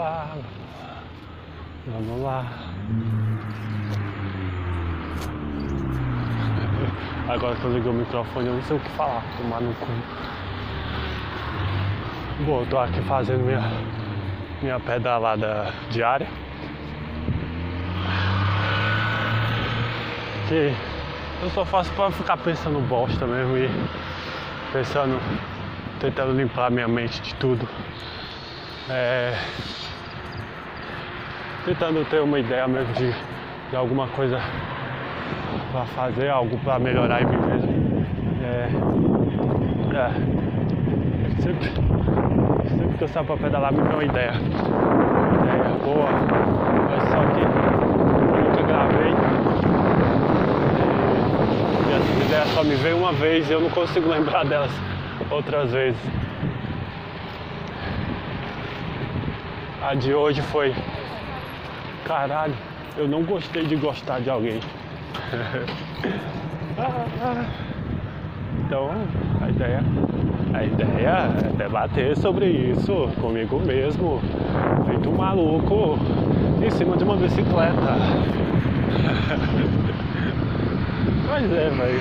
lá. Vamos lá. Agora que eu liguei o microfone eu não sei o que falar, tomar no cu. Bom, eu tô aqui fazendo minha, minha pedalada diária. Que eu só faço pra ficar pensando bosta mesmo e pensando, tentando limpar minha mente de tudo. É, tentando ter uma ideia mesmo de, de alguma coisa para fazer, algo para melhorar em mim mesmo. É, é, sempre, sempre que eu saio para pedalar me dá uma ideia. Uma ideia boa, mas só que eu nunca gravei. E essas ideias só me veem uma vez e eu não consigo lembrar delas outras vezes. A de hoje foi. Caralho, eu não gostei de gostar de alguém. então, a ideia, a ideia é debater sobre isso comigo mesmo, feito um maluco em cima de uma bicicleta. Mas é, velho.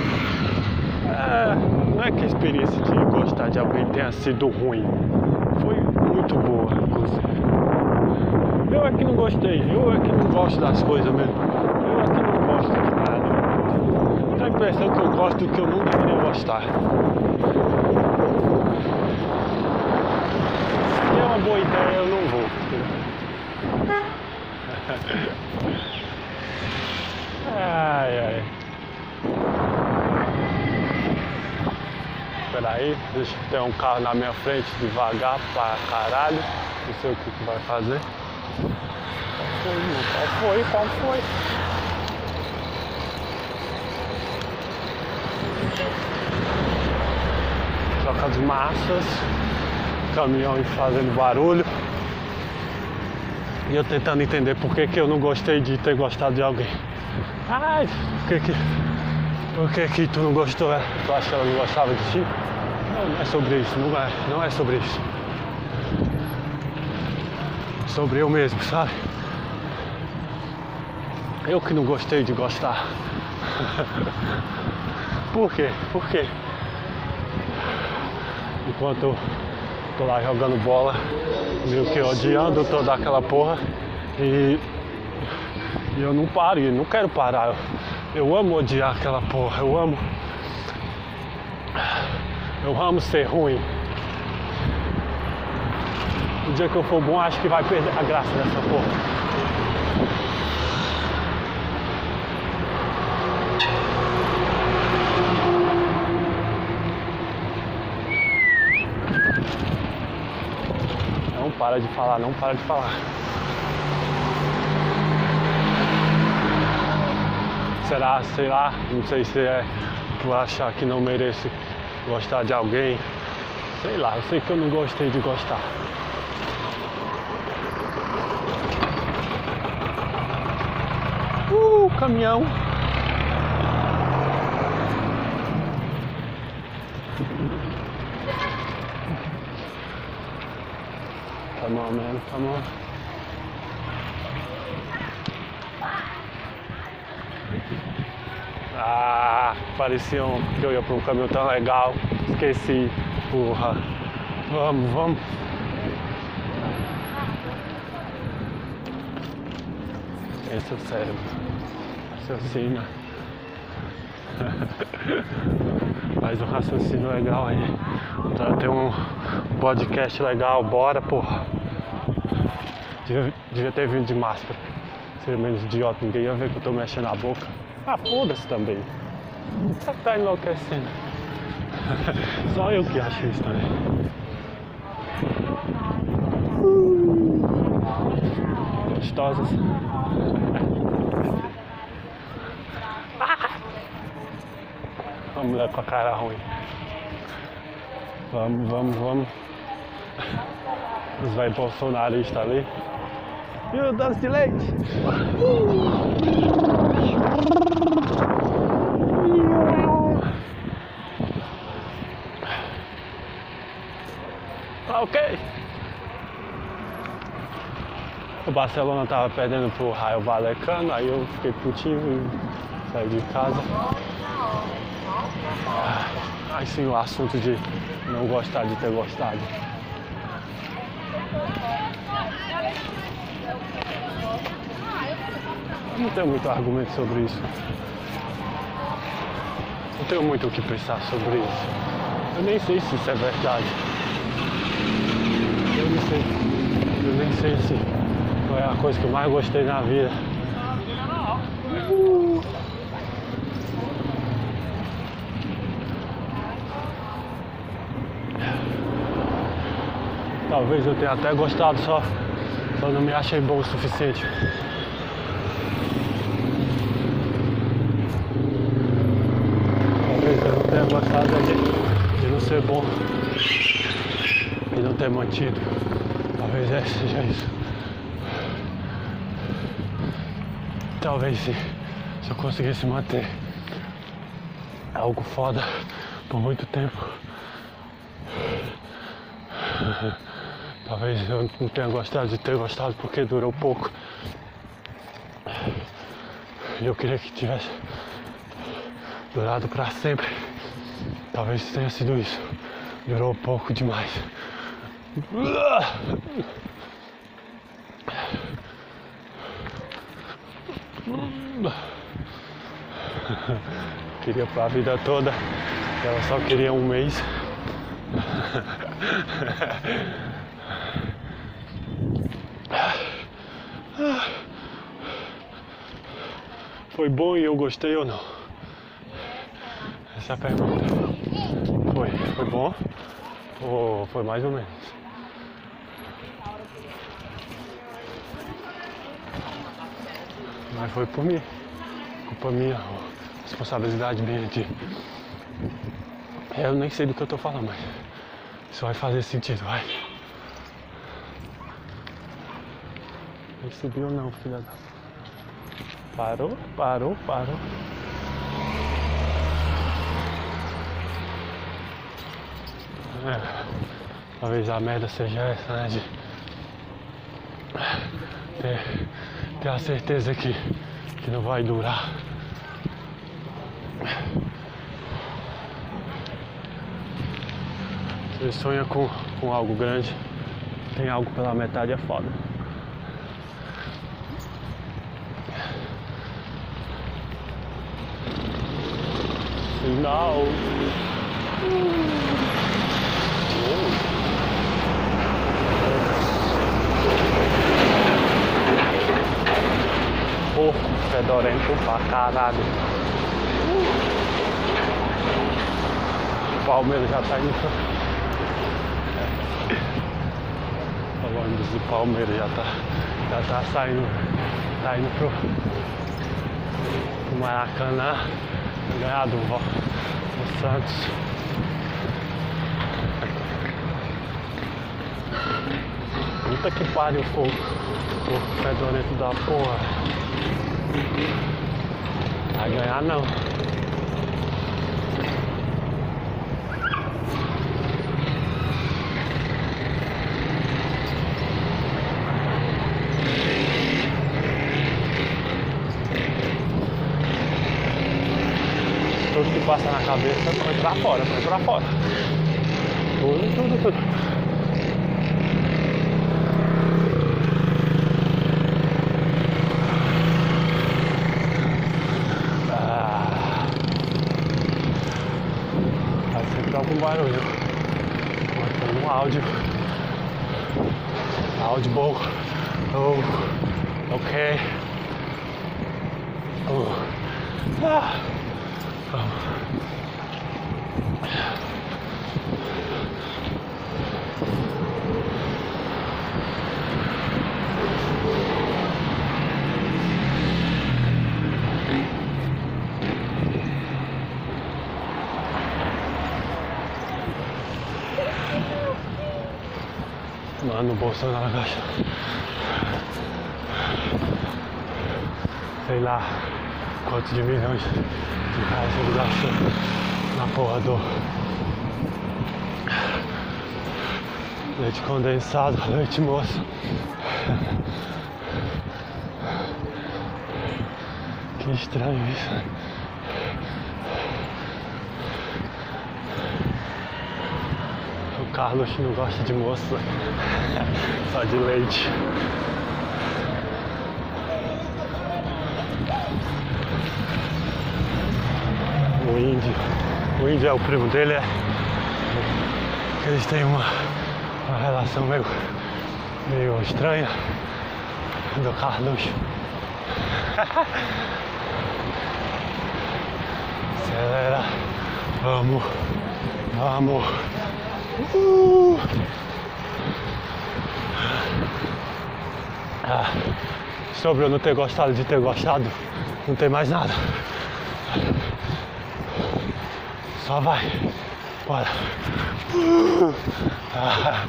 É, não é que a experiência de gostar de alguém tenha sido ruim. Foi muito boa, inclusive. Eu é que não gostei, eu é que não gosto das coisas mesmo. Eu é que não gosto de nada. Dá a impressão que eu gosto do que eu não deveria gostar. Se é uma boa ideia, eu não vou. Ai, ai. Peraí, deixa eu ter um carro na minha frente devagar pra caralho. Não sei o que, que vai fazer. Irmão? Qual foi? Qual foi? Troca de massas, caminhão fazendo barulho. E eu tentando entender por que, que eu não gostei de ter gostado de alguém. Ai, por que que, por que que tu não gostou? É? Tu acha que ela não gostava de ti? Não, não é sobre isso, não é, não é sobre isso. Sobre eu mesmo, sabe? Eu que não gostei de gostar. Por quê? Por quê? Enquanto eu tô lá jogando bola, meio que odiando toda aquela porra e, e eu não paro, não quero parar. Eu, eu amo odiar aquela porra, eu amo. Eu amo ser ruim. O dia que eu for bom, acho que vai perder a graça dessa porra. Não para de falar, não para de falar. Será, sei lá, não sei se é por achar que não mereço gostar de alguém. Sei lá, eu sei que eu não gostei de gostar. Uh, caminhão. On, man, come on. Ah, parecia um, que eu ia para um caminhão tão legal. Esqueci, porra. Vamos, vamos. Esse é o cérebro. Raciocina. Faz um raciocínio legal aí. Pra ter um podcast legal, bora, porra. Devia, devia ter vindo de máscara. Seria menos idiota, ninguém ia ver que eu tô mexendo a boca. Ah, foda-se também. Você tá enlouquecendo. Só eu que acho isso também. Gostosas. Uma mulher com a cara ruim. Vamos, vamos, vamos. Os vai bolsonaristas ali. E o doce de leite? Tá ok? o Barcelona tava perdendo pro Raio Valecano, aí eu fiquei putinho e saí de casa. Aí sim o assunto de não gostar de ter gostado. Não tenho muito argumento sobre isso. Não tenho muito o que pensar sobre isso. Eu nem sei se isso é verdade. Eu não sei. Eu nem sei se foi a coisa que eu mais gostei na vida. Talvez eu tenha até gostado, só, só não me achei bom o suficiente. Talvez eu não tenha gostado de, de não ser bom e não ter mantido. Talvez é, seja isso. Talvez se, se eu conseguisse manter algo foda por muito tempo. Talvez eu não tenha gostado de ter gostado porque durou pouco. Eu queria que tivesse durado para sempre. Talvez tenha sido isso. Durou pouco demais. Queria para a vida toda. Ela só queria um mês. Foi bom e eu gostei ou não? Essa é a pergunta. Foi, foi bom ou foi mais ou menos? Mas foi por mim. Culpa minha, responsabilidade minha de. Eu nem sei do que eu tô falando, mas isso vai fazer sentido, vai. Subiu ou não, filha da. Parou, parou, parou. É, talvez a merda seja essa, né? De ter, ter a certeza que, que não vai durar. Você sonha com, com algo grande, tem algo pela metade é foda. Sinal. Porco fedorento pra caralho. O Palmeiras já tá indo. O ônibus do Palmeiras já tá, já tá saindo, tá indo pro, Maracanã ganhar do, do Santos. Puta que pariu, fogo. O fedorento da porra. Vai ganhar não. Passa na cabeça foi pra fora, foi pra fora. Tudo, tudo, tudo. Bolsonaro acha. Sei lá quantos de milhões de reais ele gastou na porra do leite condensado, leite moço. Que estranho isso. Carlos não gosta de moça, só de leite. O índio, o índio é o primo dele, é. Eles têm uma, uma relação meio, meio estranha do Carlos. Acelera. Vamos. Vamos. Uh. Ah, sobre eu não ter gostado de ter gostado, não tem mais nada. Só vai. Bora. Uh. Ah.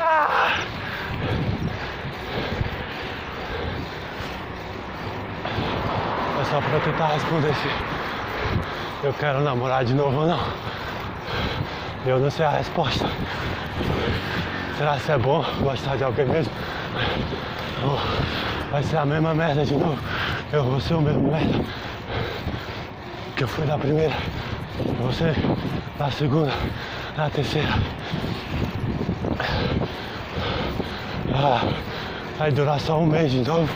Ah. É só pra tentar responder se eu quero namorar de novo ou não. Eu não sei a resposta. Será que é bom gostar de alguém mesmo? Ou vai ser a mesma merda de novo? Eu vou ser o mesmo merda que eu fui na primeira, você na segunda, na terceira. Ah, vai durar só um mês de novo.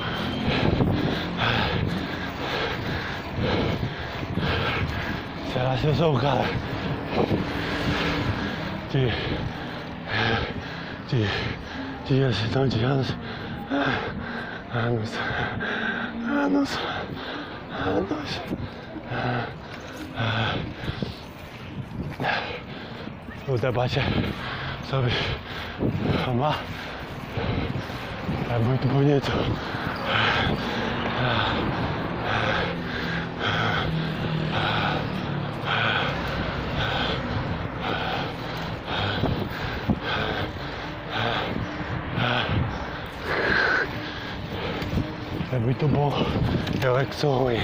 Será que eu sou o cara de, de dias, então de anos, anos, anos, anos. O debate sobre amar é muito bonito. É muito bom. Eu é que sou ruim.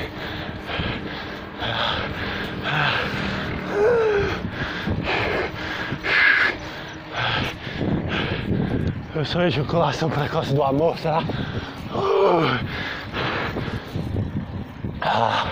Eu sou ejaculação precoce do amor, será? Ah.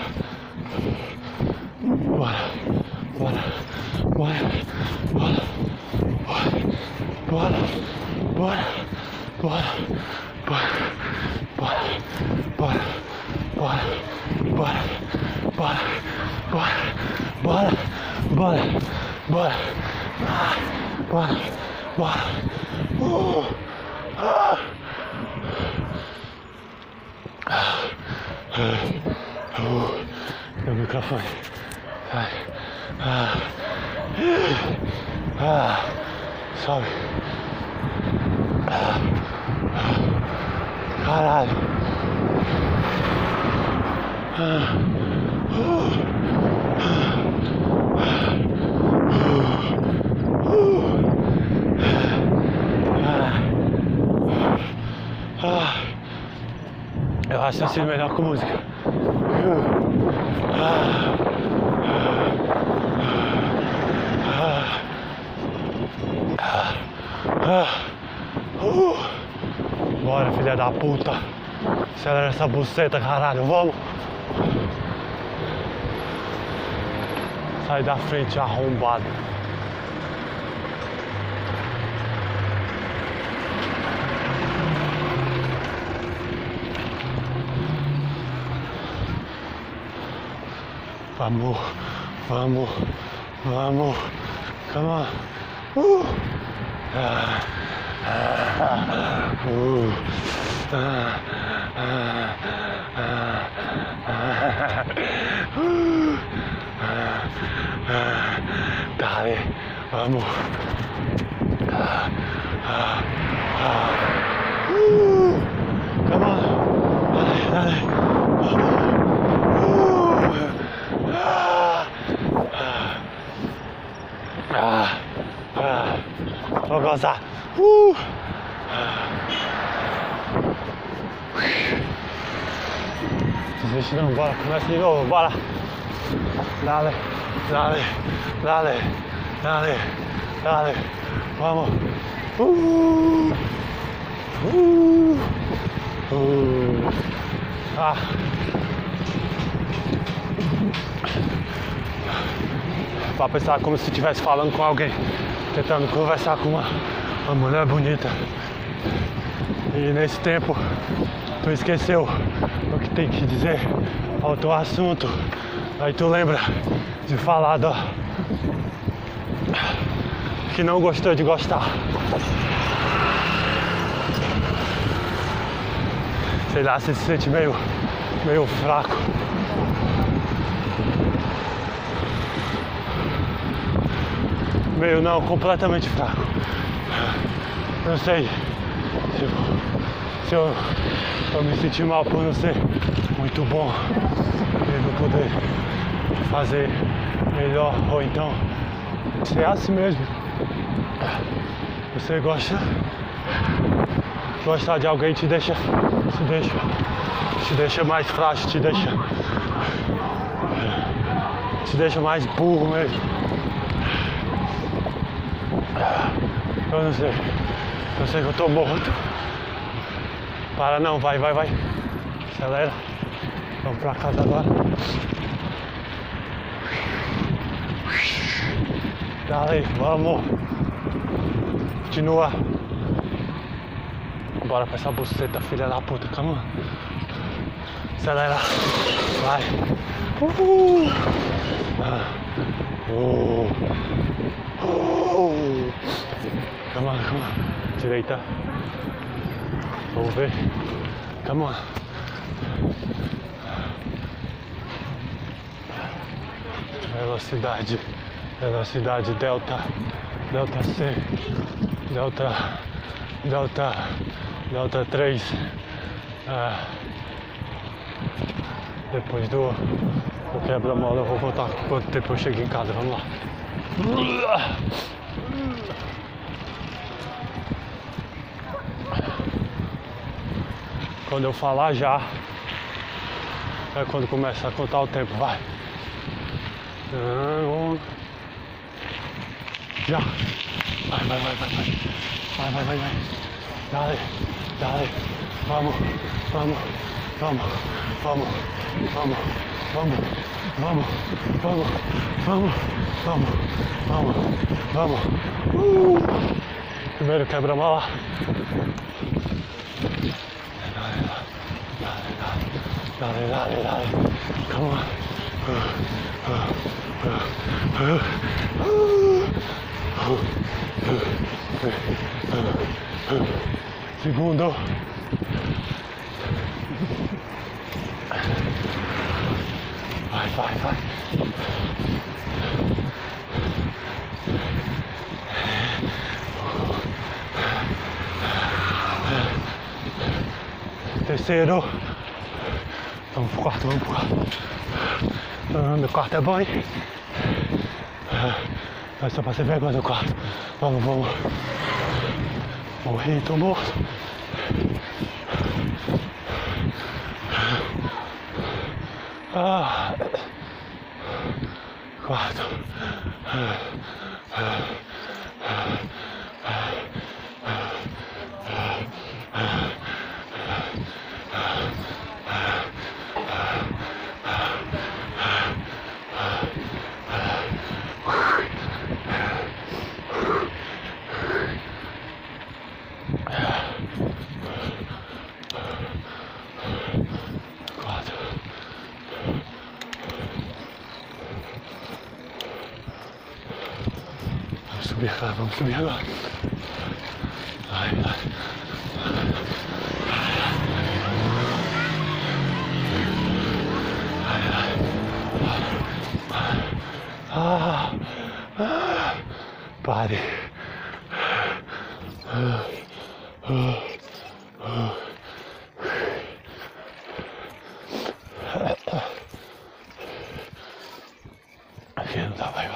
Ah, Meu é microfone. Ah, ah, sobe. Caralho. Eu raciocino melhor com música. Bora, filha da puta. Acelera essa buceta, caralho. Vamos. Sai da frente, arrombado. One more. One more. One more. Come on. Woo! Ah. Ah. Ooh. Ah. Ah. Ah. Ah. Woo. Ah. Ah. ダメ。あ、もう。あ、あ、あ。うー。我慢。ダメ、ダメ。Uh. Desiste não, bora, começa de novo, bora. Dale, dale, dale, dale, dale. Vamos. Uh. Uh. Uh. Ah. Pra pensar como se estivesse falando com alguém, tentando conversar com uma, uma mulher bonita. E nesse tempo tu esqueceu o que tem que dizer, faltou assunto. Aí tu lembra de falar do, que não gostou de gostar. Sei lá, você se sente meio, meio fraco. Meio não, completamente fraco. Não sei se, se eu, eu me senti mal por não ser muito bom e não poder fazer melhor ou então ser assim mesmo. Você gosta gostar de alguém te deixa te deixa te deixa mais frágil, te deixa te deixa mais burro mesmo. Eu não sei. Eu sei que eu tô morto. Para não, vai, vai, vai. Acelera. Vamos pra casa agora. Dale, vamos. Continua. Bora pra essa buceta, filha da puta, calma. Acelera. Vai. Uhul. Ah. Uh. Uh. Calma, calma. Direita. Vamos ver. Calma. Velocidade. Velocidade delta. Delta C. Delta. Delta. Delta 3. Ah. Depois do, do quebra-mola eu vou voltar quanto tempo eu cheguei em casa. Vamos lá. Quando eu falar já, é quando começa a contar o tempo, vai. Já. Vai, vai, vai, vai, vai. Vai, vai, vai, vai. Dale, dale. Vamos, vamos, vamos, vamos, vamos, vamos, vamos, vamos, vamos, vamos, vamos, vamos. Uh! Primeiro quebra-mala. Got it, got it, got it. Come on. Segundo. Vai, vai, vai. Terceiro. Vamos pro quarto, vamos pro quarto. Ah, meu quarto é bom, hein? É só pra você vergonha do quarto. Vamos, vamos. Morri, tô morto. Ah. Quarto. Quatro. 怎么样啊？来来，啊，爸的，啊啊啊！哎呀，这弄咋办呀？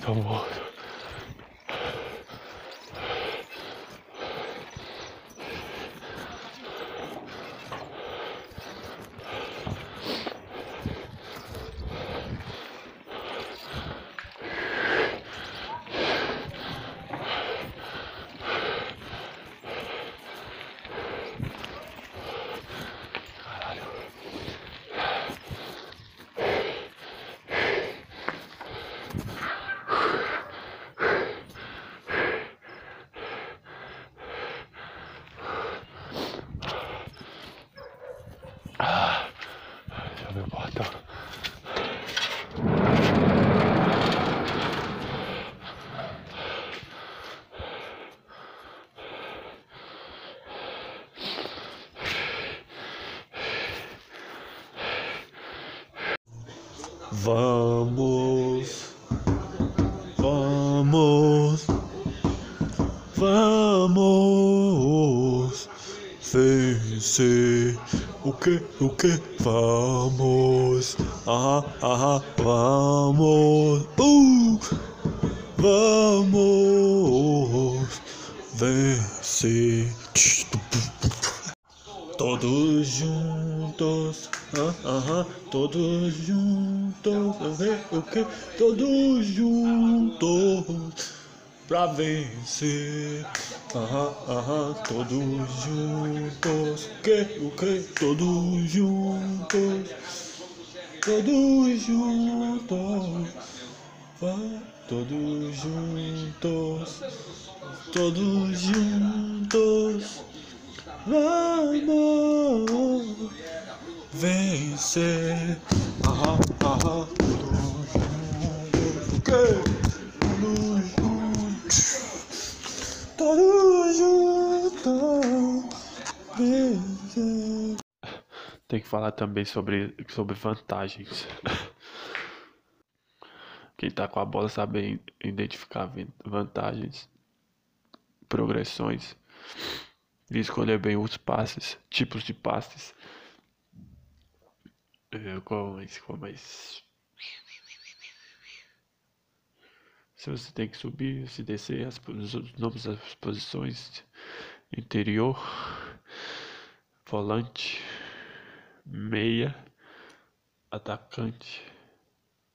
走。Vamos, vamos, vamos vencer. O que, o que? Vamos, ah, ah, o que, o que? Todos juntos pra vencer. Ah, ah, todos juntos, que, o que? Todos juntos, todos juntos, todos juntos, todos juntos. Vamos vencer. Ah, ah, todos Tem que falar também sobre, sobre vantagens. Quem tá com a bola sabe identificar vantagens, progressões e escolher bem os passes, tipos de passes. É, qual mais? Qual mais? Se você tem que subir, se descer, as, os nomes das posições, interior, volante, meia, atacante,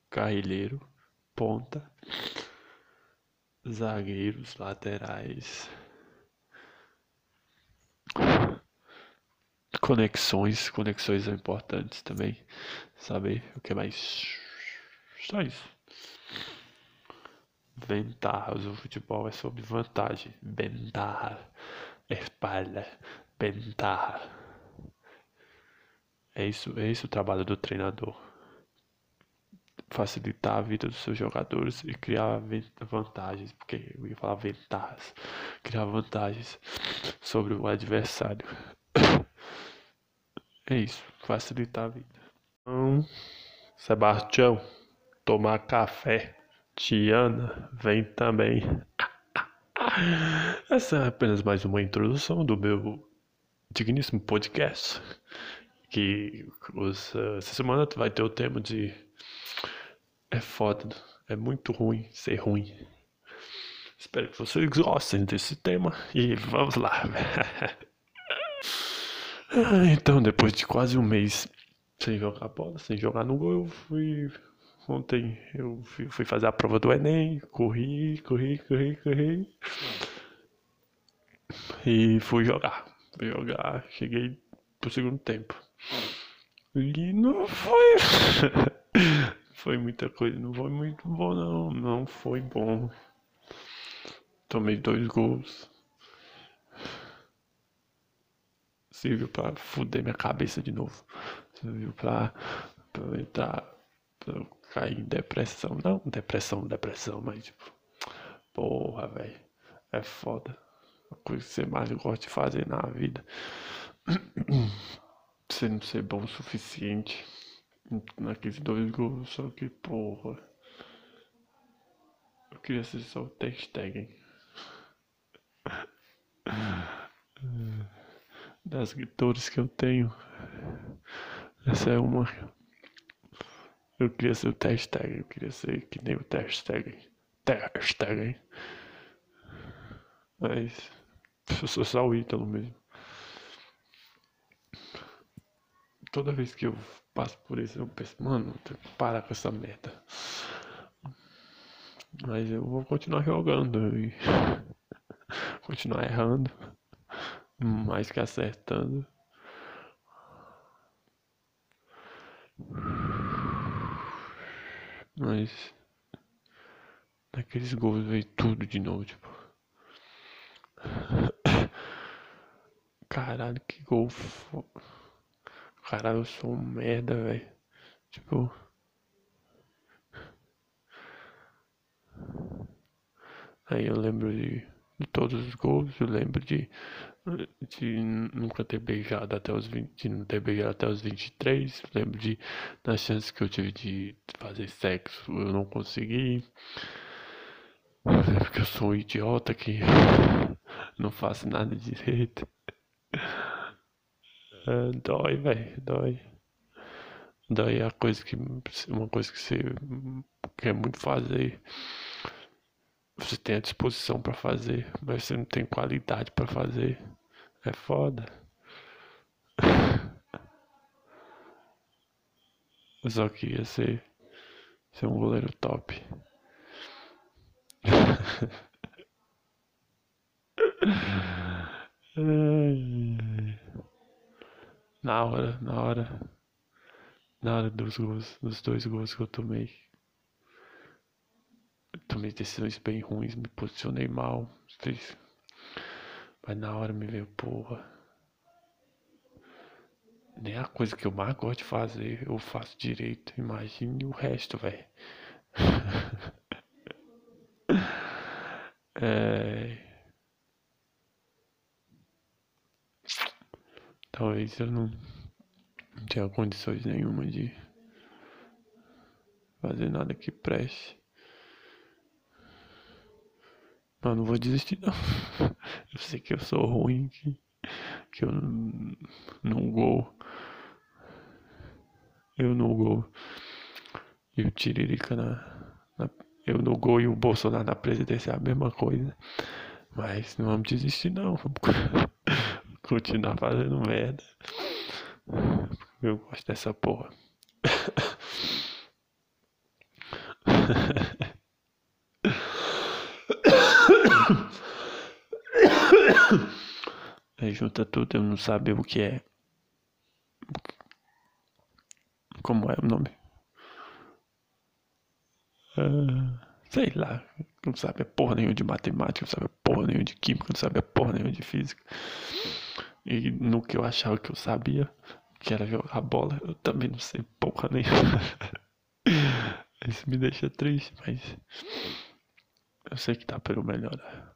carrilheiro, ponta, zagueiros, laterais. conexões, conexões são importantes também, saber o que mais. Só isso. Ventajas, o futebol é sobre vantagem, ventaja, espalha, ventaja. É isso, é isso o trabalho do treinador. Facilitar a vida dos seus jogadores e criar vantagens, porque eu ia falar ventajas, criar vantagens sobre o adversário. É isso, facilitar a vida. Então, Sebastião, tomar café. Tiana, vem também. Essa é apenas mais uma introdução do meu digníssimo podcast. Que essa semana vai ter o tema de. É foda, é muito ruim ser ruim. Espero que vocês gostem desse tema e vamos lá. Ah, então, depois de quase um mês sem jogar bola, sem jogar no gol, eu fui. Ontem eu fui fazer a prova do Enem, corri, corri, corri, corri. E fui jogar. Fui jogar, cheguei pro segundo tempo. E não foi. foi muita coisa, não foi muito bom, não. Não foi bom. Tomei dois gols. serviu para fuder minha cabeça de novo. Serviu para pra entrar, pra cair em depressão. Não, depressão, depressão, mas tipo, porra, velho, é foda. A coisa que você mais gosta de fazer na vida. Você não ser bom o suficiente naqueles dois gols, só que porra. Eu queria ser só o Ter das dores que eu tenho. Essa é uma. Eu queria ser o Ter eu queria ser que nem o Stegen. Ter Mas eu sou só o Ítalo mesmo. Toda vez que eu passo por isso, eu penso, mano, tenho que parar com essa merda. Mas eu vou continuar jogando e continuar errando mais que acertando. Mas naqueles gols veio tudo de novo, tipo. Caralho, que gol. Caralho, eu sou um merda, velho. Tipo. Aí eu lembro de de todos os gols. Eu lembro de, de nunca ter beijado até os 20, de não ter beijado até os 23. Eu lembro de das chances que eu tive de fazer sexo, eu não consegui. Porque eu sou um idiota que não faço nada direito. É, dói, velho, dói. Daí a coisa que uma coisa que você quer muito fazer, você tem a disposição para fazer, mas você não tem qualidade para fazer. É foda. Eu só queria ser, ser um goleiro top. na hora, na hora, na hora dos gols, dos dois gols que eu tomei. Tomei decisões bem ruins, me posicionei mal, fiz. Mas na hora me veio, porra. Nem a coisa que eu mais gosto de fazer, eu faço direito. Imagine o resto, velho. é... Talvez eu não, não tenha condições nenhuma de fazer nada que preste. Mas não vou desistir não. Eu sei que eu sou ruim, que, que eu não, não gol. Eu no gol. E o Tiririca na, na, Eu no gol e o Bolsonaro na presidência é a mesma coisa. Mas não vamos desistir não. Vamos continuar fazendo merda. Eu gosto dessa porra. Junta tudo, eu não sabe o que é. Como é o nome? Uh, sei lá, não sabe porra nenhuma de matemática, não sabe porra nenhuma de química, não sabe porra nenhuma de física. E no que eu achava que eu sabia, que era jogar bola, eu também não sei porra nenhuma. Isso me deixa triste, mas eu sei que tá pelo melhor.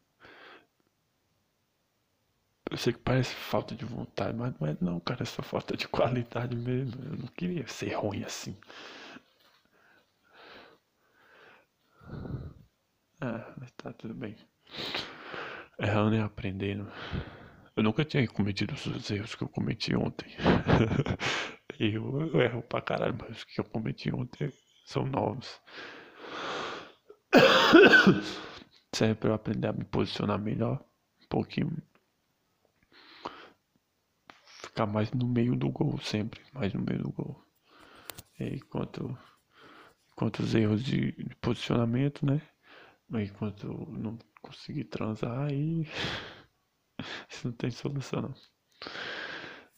Eu sei que parece falta de vontade, mas não é não, cara, é só falta de qualidade mesmo. Eu não queria ser ruim assim. Ah, mas tá tudo bem. Errando e aprendendo. Eu nunca tinha cometido os erros que eu cometi ontem. eu, eu erro pra caralho, mas os que eu cometi ontem são novos. Serve eu aprender a me posicionar melhor. Um pouquinho. Ficar mais no meio do gol sempre. Mais no meio do gol. E quanto, quanto os erros de, de posicionamento, né? Enquanto não conseguir transar aí. Isso não tem solução, não.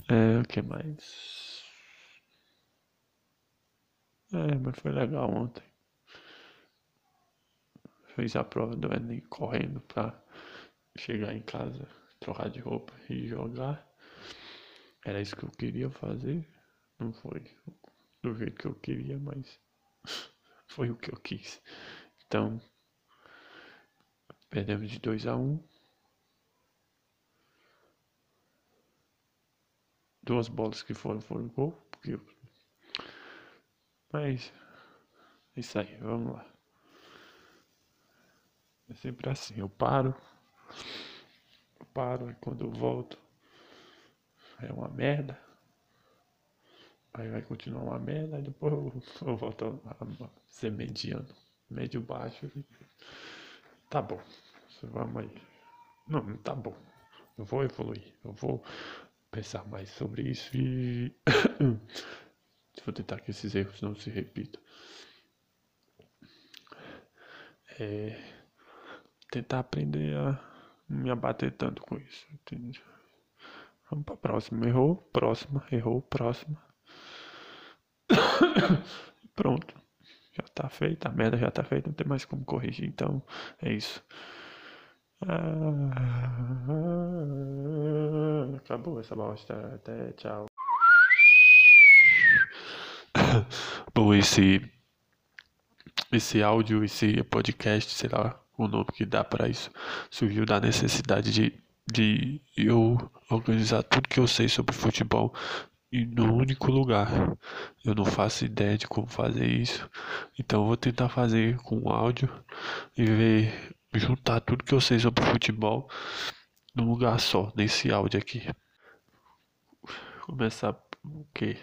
É, o que mais? É, mas foi legal ontem. Fiz a prova do Enem correndo pra chegar em casa, trocar de roupa e jogar. Era isso que eu queria fazer. Não foi do jeito que eu queria, mas foi o que eu quis. Então, perdemos de 2 a 1 um. duas bolas que foram foram gol. Porque... Mas é isso aí, vamos lá. É sempre assim, eu paro, eu paro e quando eu volto é uma merda. Aí vai continuar uma merda, e depois eu, eu volto a, a ser mediano, médio baixo. Tá bom, vamos aí. Não, tá bom. Eu vou evoluir, eu vou pensar mais sobre isso e vou tentar que esses erros não se repitam. É, tentar aprender a me abater tanto com isso? Vamos pra próxima. Errou, próxima, errou, próxima. Pronto. Já tá feita, a merda já tá feita, não tem mais como corrigir, então é isso. Acabou essa bosta. Até tchau. Bom, esse esse áudio, esse podcast, sei lá o nome que dá para isso. Surgiu da necessidade de, de eu organizar tudo que eu sei sobre futebol em um único lugar. Eu não faço ideia de como fazer isso, então vou tentar fazer com áudio e ver juntar tudo que eu sei sobre futebol num lugar só, nesse áudio aqui. Começar o quê?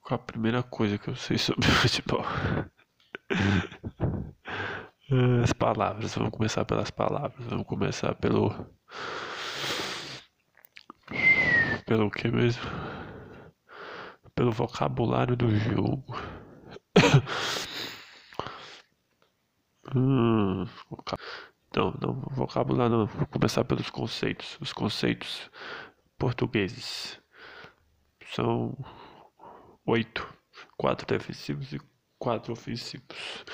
Com a primeira coisa que eu sei sobre futebol. As palavras, vamos começar pelas palavras, vamos começar pelo. Pelo que mesmo? Pelo vocabulário do jogo. hum, não, não, vocabulário não, vou começar pelos conceitos. Os conceitos portugueses são oito, quatro defensivos e quatro ofensivos.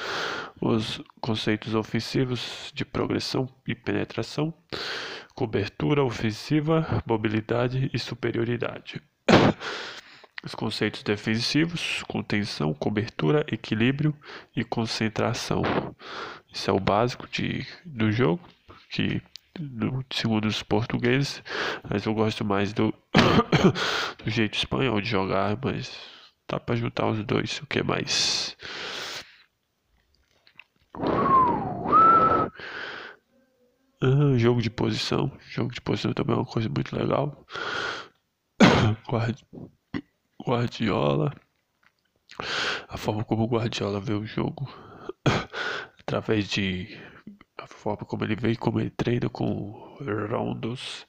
Os conceitos ofensivos de progressão e penetração, cobertura ofensiva, mobilidade e superioridade. Os conceitos defensivos, contenção, cobertura, equilíbrio e concentração. Isso é o básico de, do jogo, que no, segundo os portugueses, mas eu gosto mais do, do jeito espanhol de jogar, mas Dá para juntar os dois, o que mais? Ah, jogo de posição. Jogo de posição também é uma coisa muito legal. Guardiola. A forma como o Guardiola vê o jogo. Através de a forma como ele vê, como ele treina com rondos.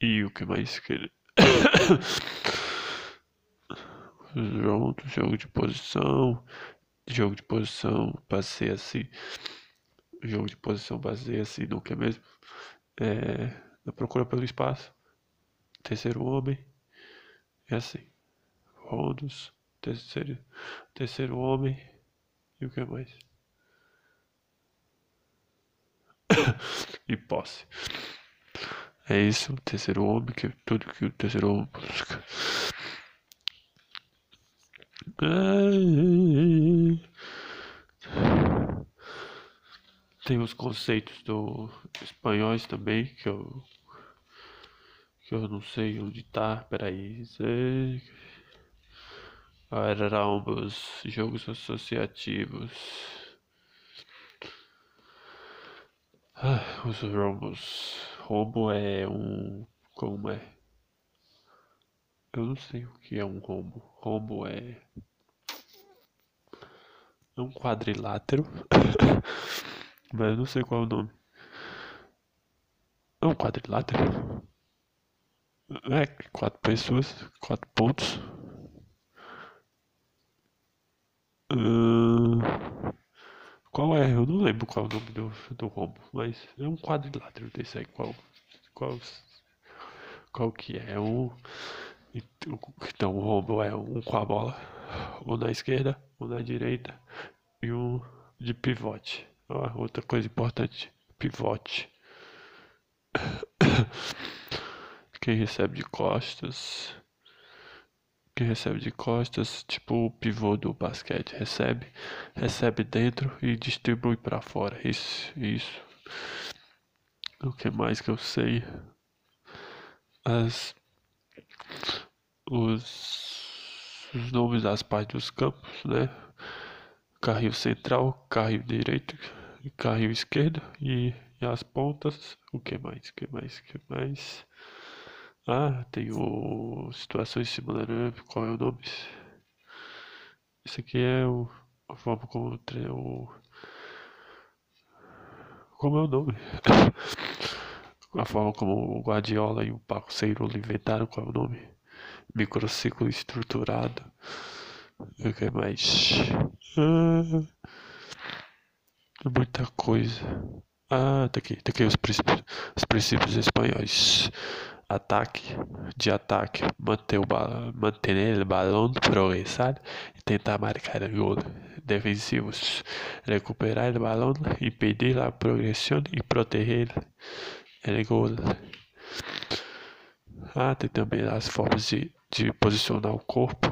E o que mais que ele. junto, jogo de posição, jogo de posição, passei assim, jogo de posição baseia assim no que é mesmo, é, na procura pelo espaço, terceiro homem, é assim, rondos, terceiro, terceiro homem, e o que mais? e posse. É isso, terceiro homem, que tudo que o terceiro homem busca. Tem os conceitos do espanhóis também, que eu que eu não sei onde tá, peraí. Eram os jogos associativos. Ah, os rombos. Rombo é um. Como é? Eu não sei o que é um rombo. Rombo é. É um quadrilátero. Mas eu não sei qual é o nome. É um quadrilátero? É, quatro pessoas, quatro pontos. Uh, qual é? Eu não lembro qual é o nome do, do rombo, mas é um quadrilátero desse aí. Qual, qual, qual que é? É um. Então o rombo é um com a bola, um na esquerda, um na direita e um de pivote. Outra coisa importante, pivote. Quem recebe de costas. Quem recebe de costas, tipo o pivô do basquete, recebe, recebe dentro e distribui para fora. Isso, isso. O que mais que eu sei? As os, os nomes das partes dos campos, né? Carril central, carril direito, carril esquerdo e, e as pontas. O que mais? O que mais? O que mais? Ah, tem o situações simulares. Qual é o nome? Isso aqui é o, a forma como o, como é o nome? a forma como o Guardiola e o Paco Seirolo inventaram qual é o nome? microciclo estruturado. O que mais? Ah, muita coisa. Ah, tá aqui, tá aqui os princípios, os princípios espanhóis. Ataque, de ataque, manter o balão, manter o balão, progressar e tentar marcar o gol. Defensivos, recuperar o balão, impedir a progressão e proteger o gol. Ah, tem também as formas de de posicionar o corpo,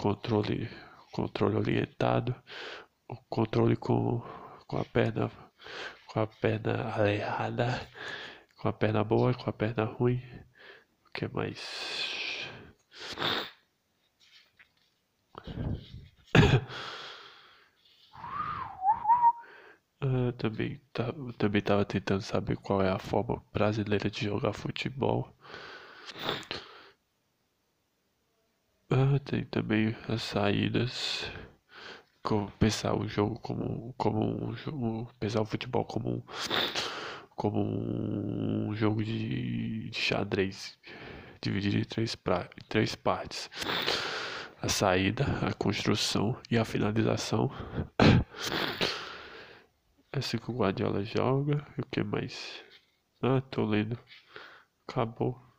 controle, controle orientado, o controle com, com a perna com a perna errada, com a perna boa, com a perna ruim. O que mais? Eu também tá, também estava tentando saber qual é a forma brasileira de jogar futebol. Ah, tem também as saídas pensar o jogo como, como um jogo, pensar o futebol como um, como um jogo de, de xadrez, dividido em três, pra, três partes. A saída, a construção e a finalização. Assim que o Guardiola joga. E o que mais? Ah, tô lendo. Acabou.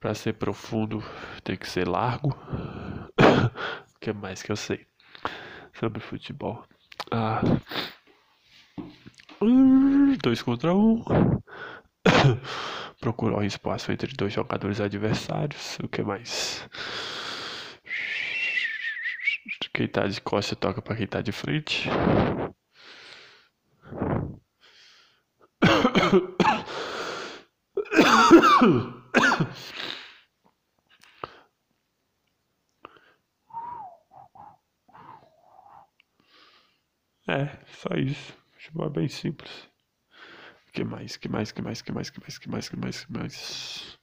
Para ser profundo, tem que ser largo. o que mais que eu sei sobre futebol? Ah. Dois contra um. Procurar um espaço entre dois jogadores adversários. O que mais? Quem tá de costa toca para quem tá de frente. É, só isso. Futebol é bem simples. Que mais, que mais, que mais, que mais, que mais, que mais, que mais, que mais.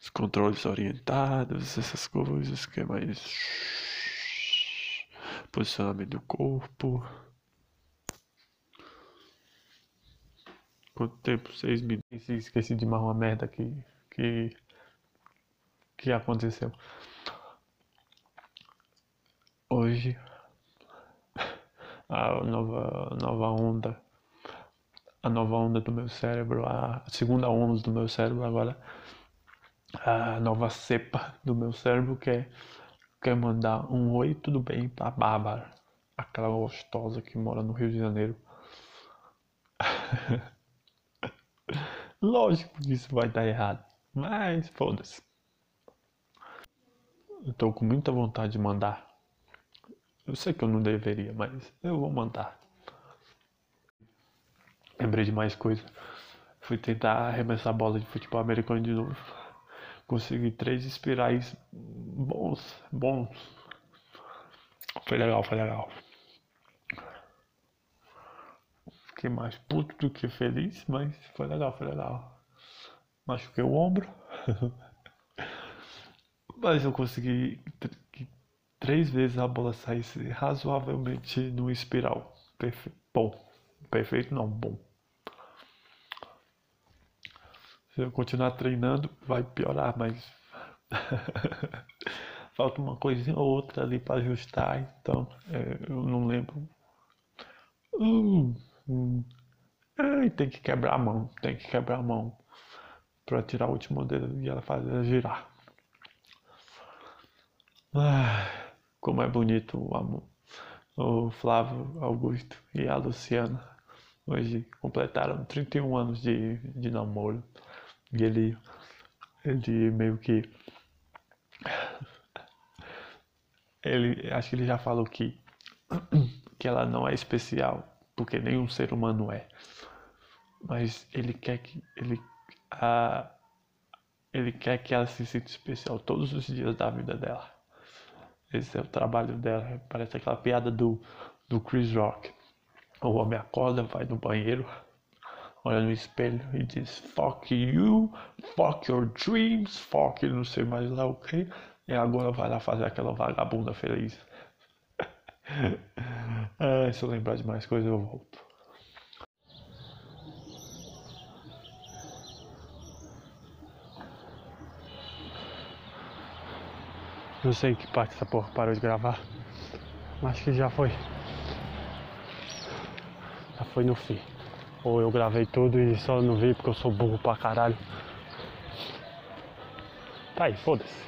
Os controles orientados, essas coisas, que mais. Posicionamento do corpo. Quanto tempo? Seis minutos. Esqueci de mais uma merda que. que. que aconteceu. Hoje a nova, nova onda, a nova onda do meu cérebro, a segunda onda do meu cérebro agora, a nova cepa do meu cérebro quer, quer mandar um oi, tudo bem pra Bárbara, aquela gostosa que mora no Rio de Janeiro. Lógico que isso vai dar errado, mas foda-se. Eu tô com muita vontade de mandar eu sei que eu não deveria, mas eu vou mandar. Lembrei de mais coisa. Fui tentar arremessar a bola de futebol americano de novo. Consegui três espirais bons, bons. Foi legal, foi legal. Fiquei mais puto do que feliz, mas foi legal, foi legal. Machuquei o ombro. mas eu consegui três vezes a bola saísse razoavelmente no espiral. Perfe... Bom, perfeito não, bom. Se eu continuar treinando, vai piorar, mas falta uma coisinha ou outra ali para ajustar, então é, eu não lembro. Uh, uh. Ai, tem que quebrar a mão, tem que quebrar a mão para tirar o último dedo e ela fazer girar. Ah como é bonito o amor. O Flávio Augusto e a Luciana hoje completaram 31 anos de, de namoro. E ele, ele meio que. Ele, acho que ele já falou que, que ela não é especial, porque nenhum ser humano é. Mas ele quer que. Ele, a, ele quer que ela se sinta especial todos os dias da vida dela. Esse é o trabalho dela. Parece aquela piada do, do Chris Rock. O homem acorda, vai no banheiro, olha no espelho e diz: Fuck you, fuck your dreams, fuck não sei mais lá o que. E agora vai lá fazer aquela vagabunda feliz. ah, se eu lembrar de mais coisas, eu volto. Não sei que parte essa porra parou de gravar. Acho que já foi. Já foi no fim. Ou eu gravei tudo e só não vi porque eu sou burro pra caralho. Tá aí, foda-se.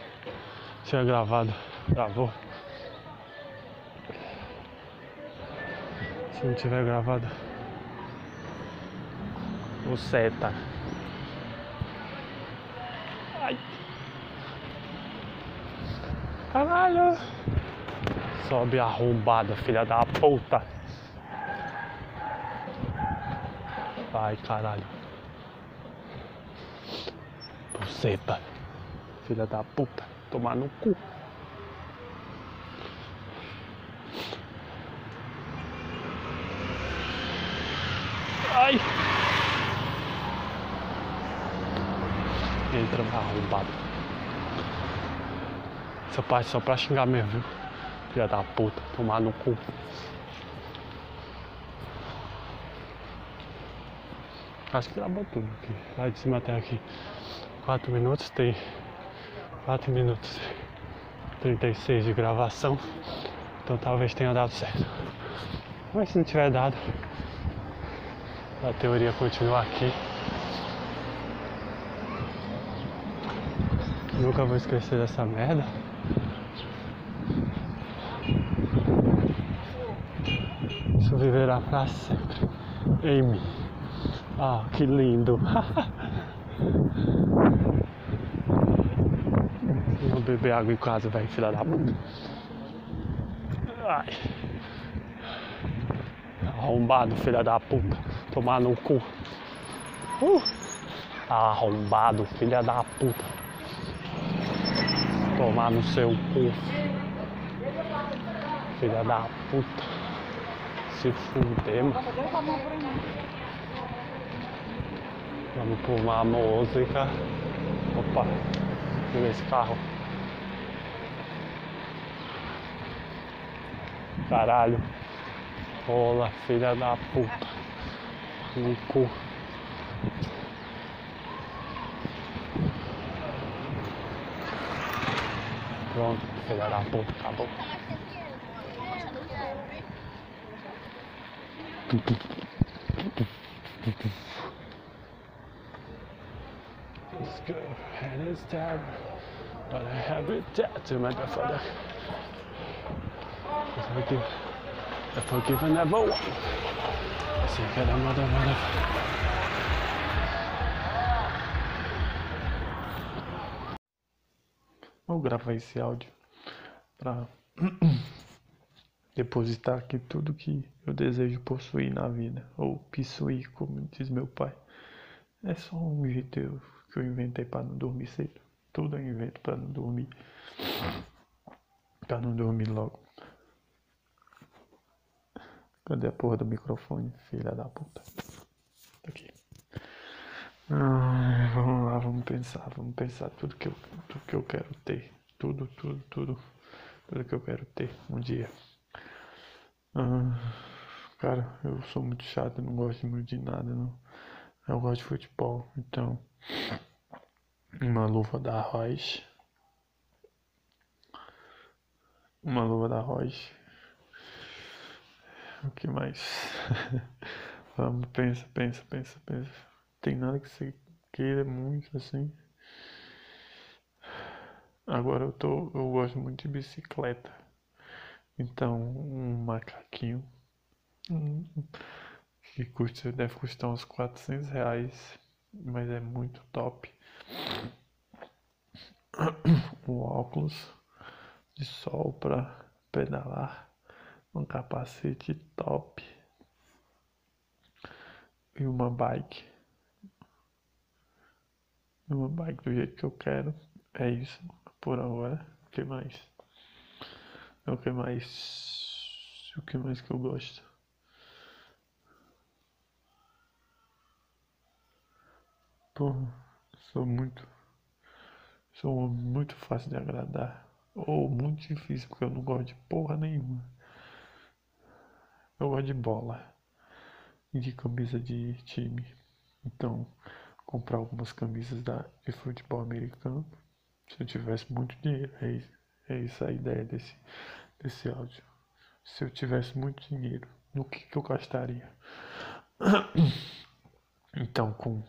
Tinha gravado. Gravou. Se não tiver gravado. O seta. Ai. Caralho! Sobe arrombada, filha da puta. Ai, caralho. Buceta. Filha da puta. Tomar no cu. Ai. Entra arrombado. Essa parte só pra xingar mesmo, viu? Filha da puta. Tomar no cu. Acho que gravou tudo aqui. Lá de cima até aqui. 4 minutos tem 4 minutos 36 de gravação. Então talvez tenha dado certo. Mas se não tiver dado, a teoria continua aqui. Nunca vou esquecer dessa merda. Viverá pra sempre em mim. Ah, que lindo. Vou beber água em casa, velho, filha da puta. Ai. Arrombado, filha da puta. Tomar no cu. Uh. Arrombado, filha da puta. Tomar no seu cu. Filha da puta. Se fuder, mano. Vamos por uma música. Opa, viu esse carro? Caralho. Rola, filha da puta. No cu. Pronto, filha da puta, acabou. Let's go. And it's time. But I have it tattooed, motherfucker. I forgive. I forgive and never one. I say, get a mother, motherfucker. Vou gravar esse áudio para depositar aqui tudo que eu desejo possuir na vida, ou possuir, como diz meu pai. É só um jeito que eu inventei para não dormir cedo. Tudo eu invento para não dormir. Para não dormir logo. Cadê a porra do microfone, filha da puta? Tá Aqui. Vamos lá, vamos pensar, vamos pensar tudo que eu, tudo que eu quero ter. Tudo, tudo, tudo. Tudo que eu quero ter um dia. Ah, cara, eu sou muito chato, não gosto muito de nada, não. Eu gosto de futebol, então. Uma luva da Roche. Uma luva da Roche. O que mais? Vamos, pensa, pensa, pensa, pensa. Tem nada que você queira muito assim. Agora eu tô. Eu gosto muito de bicicleta. Então um macaquinho. Que custa, deve custar uns 400 reais. Mas é muito top. Um óculos de sol para pedalar. Um capacete top. E uma bike. Uma bike do jeito que eu quero. É isso por agora. O que mais? O que mais? O que mais que eu gosto? Pô, sou muito. Sou muito fácil de agradar. Ou muito difícil, porque eu não gosto de porra nenhuma. Eu gosto de bola e de camisa de time. Então, comprar algumas camisas da, de futebol americano. Se eu tivesse muito dinheiro, é isso, é a ideia desse, desse áudio. Se eu tivesse muito dinheiro, no que, que eu gastaria? Então, com,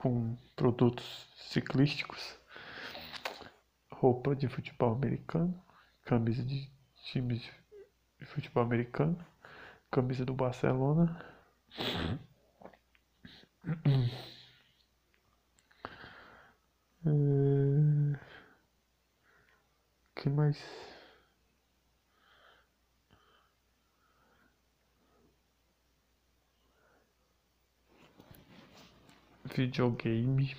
com produtos ciclísticos, roupa de futebol americano, camisa de times de futebol americano, camisa do Barcelona. Eh, que mais? Videogame.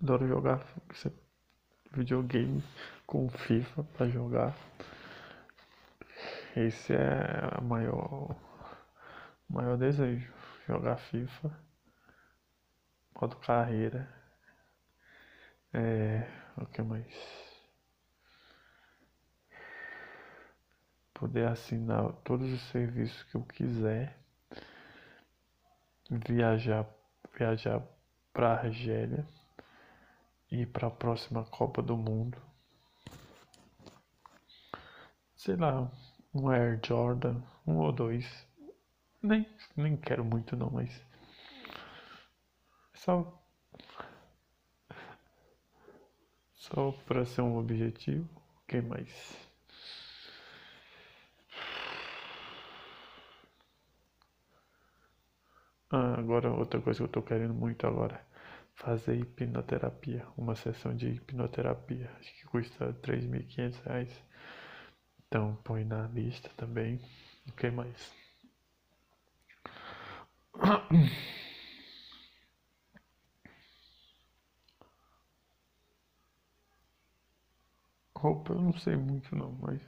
Adoro jogar videogame com FIFA para jogar. Esse é o maior, maior desejo, jogar FIFA, modo carreira. É, o que mais? Poder assinar todos os serviços que eu quiser. Viajar, viajar para Argélia e para a próxima Copa do Mundo. Sei lá, um Air Jordan, um ou dois. Nem, nem quero muito não, mas só só para ser um objetivo. O que mais? Ah, agora outra coisa que eu tô querendo muito agora fazer hipnoterapia, uma sessão de hipnoterapia, acho que custa 3.500 reais. Então põe na lista também. O que mais? Roupa eu não sei muito não, mas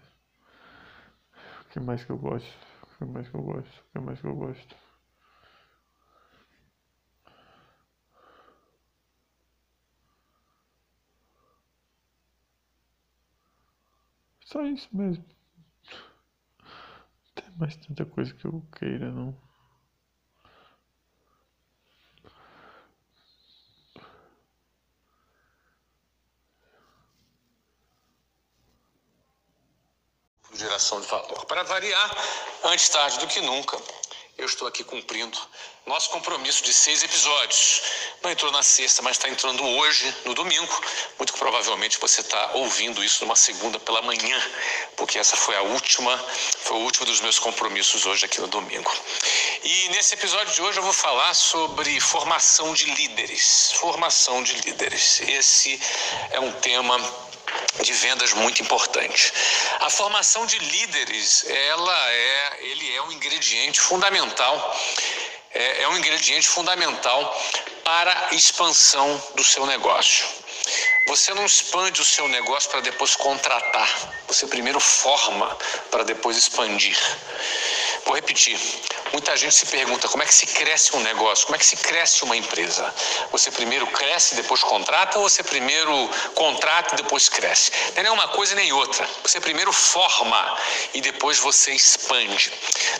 o que mais que eu gosto? O que mais que eu gosto? O que mais que eu gosto? Só isso mesmo. Não tem mais tanta coisa que eu queira, não. Geração de valor. Para variar, antes tarde do que nunca, eu estou aqui cumprindo nosso compromisso de seis episódios. Não entrou na sexta, mas está entrando hoje, no domingo. Muito provavelmente você está ouvindo isso numa segunda pela manhã, porque essa foi a última, foi o último dos meus compromissos hoje aqui no domingo. E nesse episódio de hoje eu vou falar sobre formação de líderes. Formação de líderes. Esse é um tema de vendas muito importante. A formação de líderes, ela é, ele é um ingrediente fundamental, é, é um ingrediente fundamental para a expansão do seu negócio. Você não expande o seu negócio para depois contratar. Você primeiro forma para depois expandir. Vou repetir. Muita gente se pergunta como é que se cresce um negócio, como é que se cresce uma empresa. Você primeiro cresce depois contrata ou você primeiro contrata e depois cresce? Não é nem uma coisa nem outra. Você primeiro forma e depois você expande.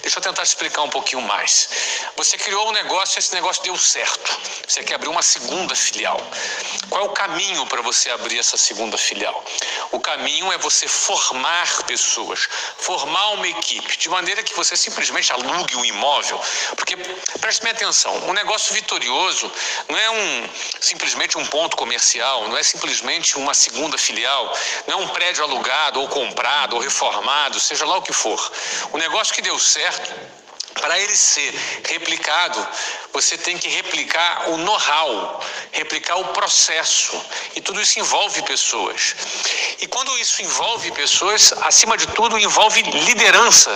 Deixa eu tentar explicar um pouquinho mais. Você criou um negócio e esse negócio deu certo. Você quer abrir uma segunda filial. Qual é o caminho para você abrir essa segunda filial? O caminho é você formar pessoas, formar uma equipe, de maneira que você se simplesmente alugue um imóvel, porque preste atenção, um negócio vitorioso não é um simplesmente um ponto comercial, não é simplesmente uma segunda filial, não é um prédio alugado ou comprado ou reformado, seja lá o que for. O negócio que deu certo para ele ser replicado, você tem que replicar o know-how, replicar o processo. E tudo isso envolve pessoas. E quando isso envolve pessoas, acima de tudo, envolve liderança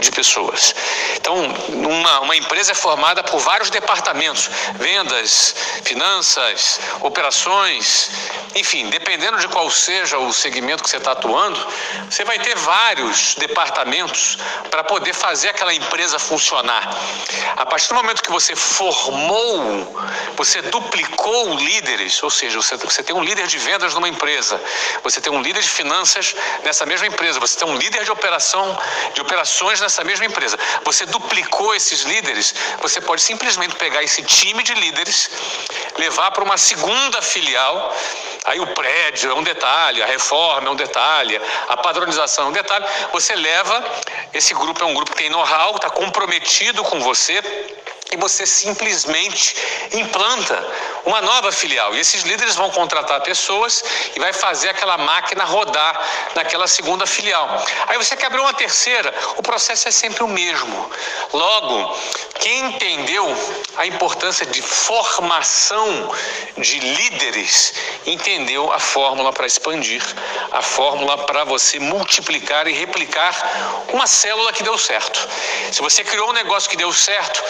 de pessoas. Então, uma, uma empresa é formada por vários departamentos: vendas, finanças, operações, enfim, dependendo de qual seja o segmento que você está atuando, você vai ter vários departamentos para poder fazer aquela empresa funcionar. A partir do momento que você formou, você duplicou líderes, ou seja, você, você tem um líder de vendas numa empresa, você tem um líder de finanças nessa mesma empresa, você tem um líder de operação, de operações nessa mesma empresa. Você duplicou esses líderes, você pode simplesmente pegar esse time de líderes, levar para uma segunda filial, aí o prédio é um detalhe, a reforma é um detalhe, a padronização é um detalhe. Você leva, esse grupo é um grupo que tem know-how, está comprometido com você e você simplesmente implanta uma nova filial. E esses líderes vão contratar pessoas e vai fazer aquela máquina rodar naquela segunda filial. Aí você quer abrir uma terceira, o processo é sempre o mesmo. Logo, quem entendeu a importância de formação de líderes, entendeu a fórmula para expandir, a fórmula para você multiplicar e replicar uma célula que deu certo. Se você criou um negócio que deu certo,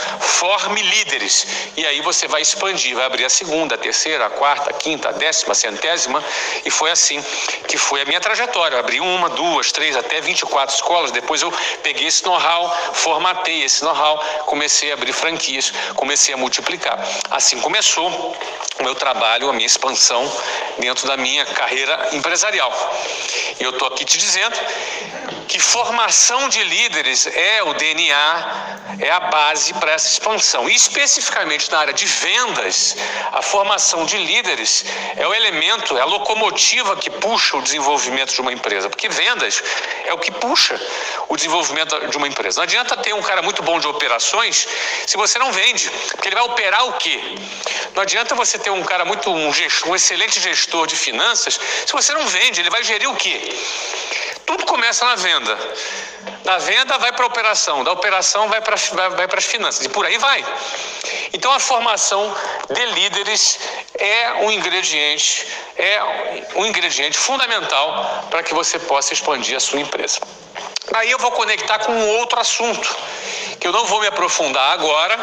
forme líderes e aí você vai expandir, vai abrir a segunda, a terceira, a quarta, a quinta, a décima, a centésima e foi assim que foi a minha trajetória. Eu abri uma, duas, três, até 24 escolas. Depois eu peguei esse know-how, formatei esse know-how, comecei a abrir franquias, comecei a multiplicar. Assim começou o meu trabalho, a minha expansão dentro da minha carreira empresarial. E eu estou aqui te dizendo que formação de líderes é o DNA, é a base para essa expansão. E especificamente na área de vendas, a formação de líderes é o elemento, é a locomotiva que puxa o desenvolvimento de uma empresa, porque vendas é o que puxa o desenvolvimento de uma empresa. Não adianta ter um cara muito bom de operações se você não vende, porque ele vai operar o quê? Não adianta você ter um cara muito um, gestor, um excelente gestor de finanças se você não vende, ele vai gerir o quê? Tudo começa na venda. Da venda vai para a operação, da operação vai para vai, vai as finanças e por aí vai. Então a formação de líderes é um ingrediente, é um ingrediente fundamental para que você possa expandir a sua empresa. Aí eu vou conectar com outro assunto, que eu não vou me aprofundar agora,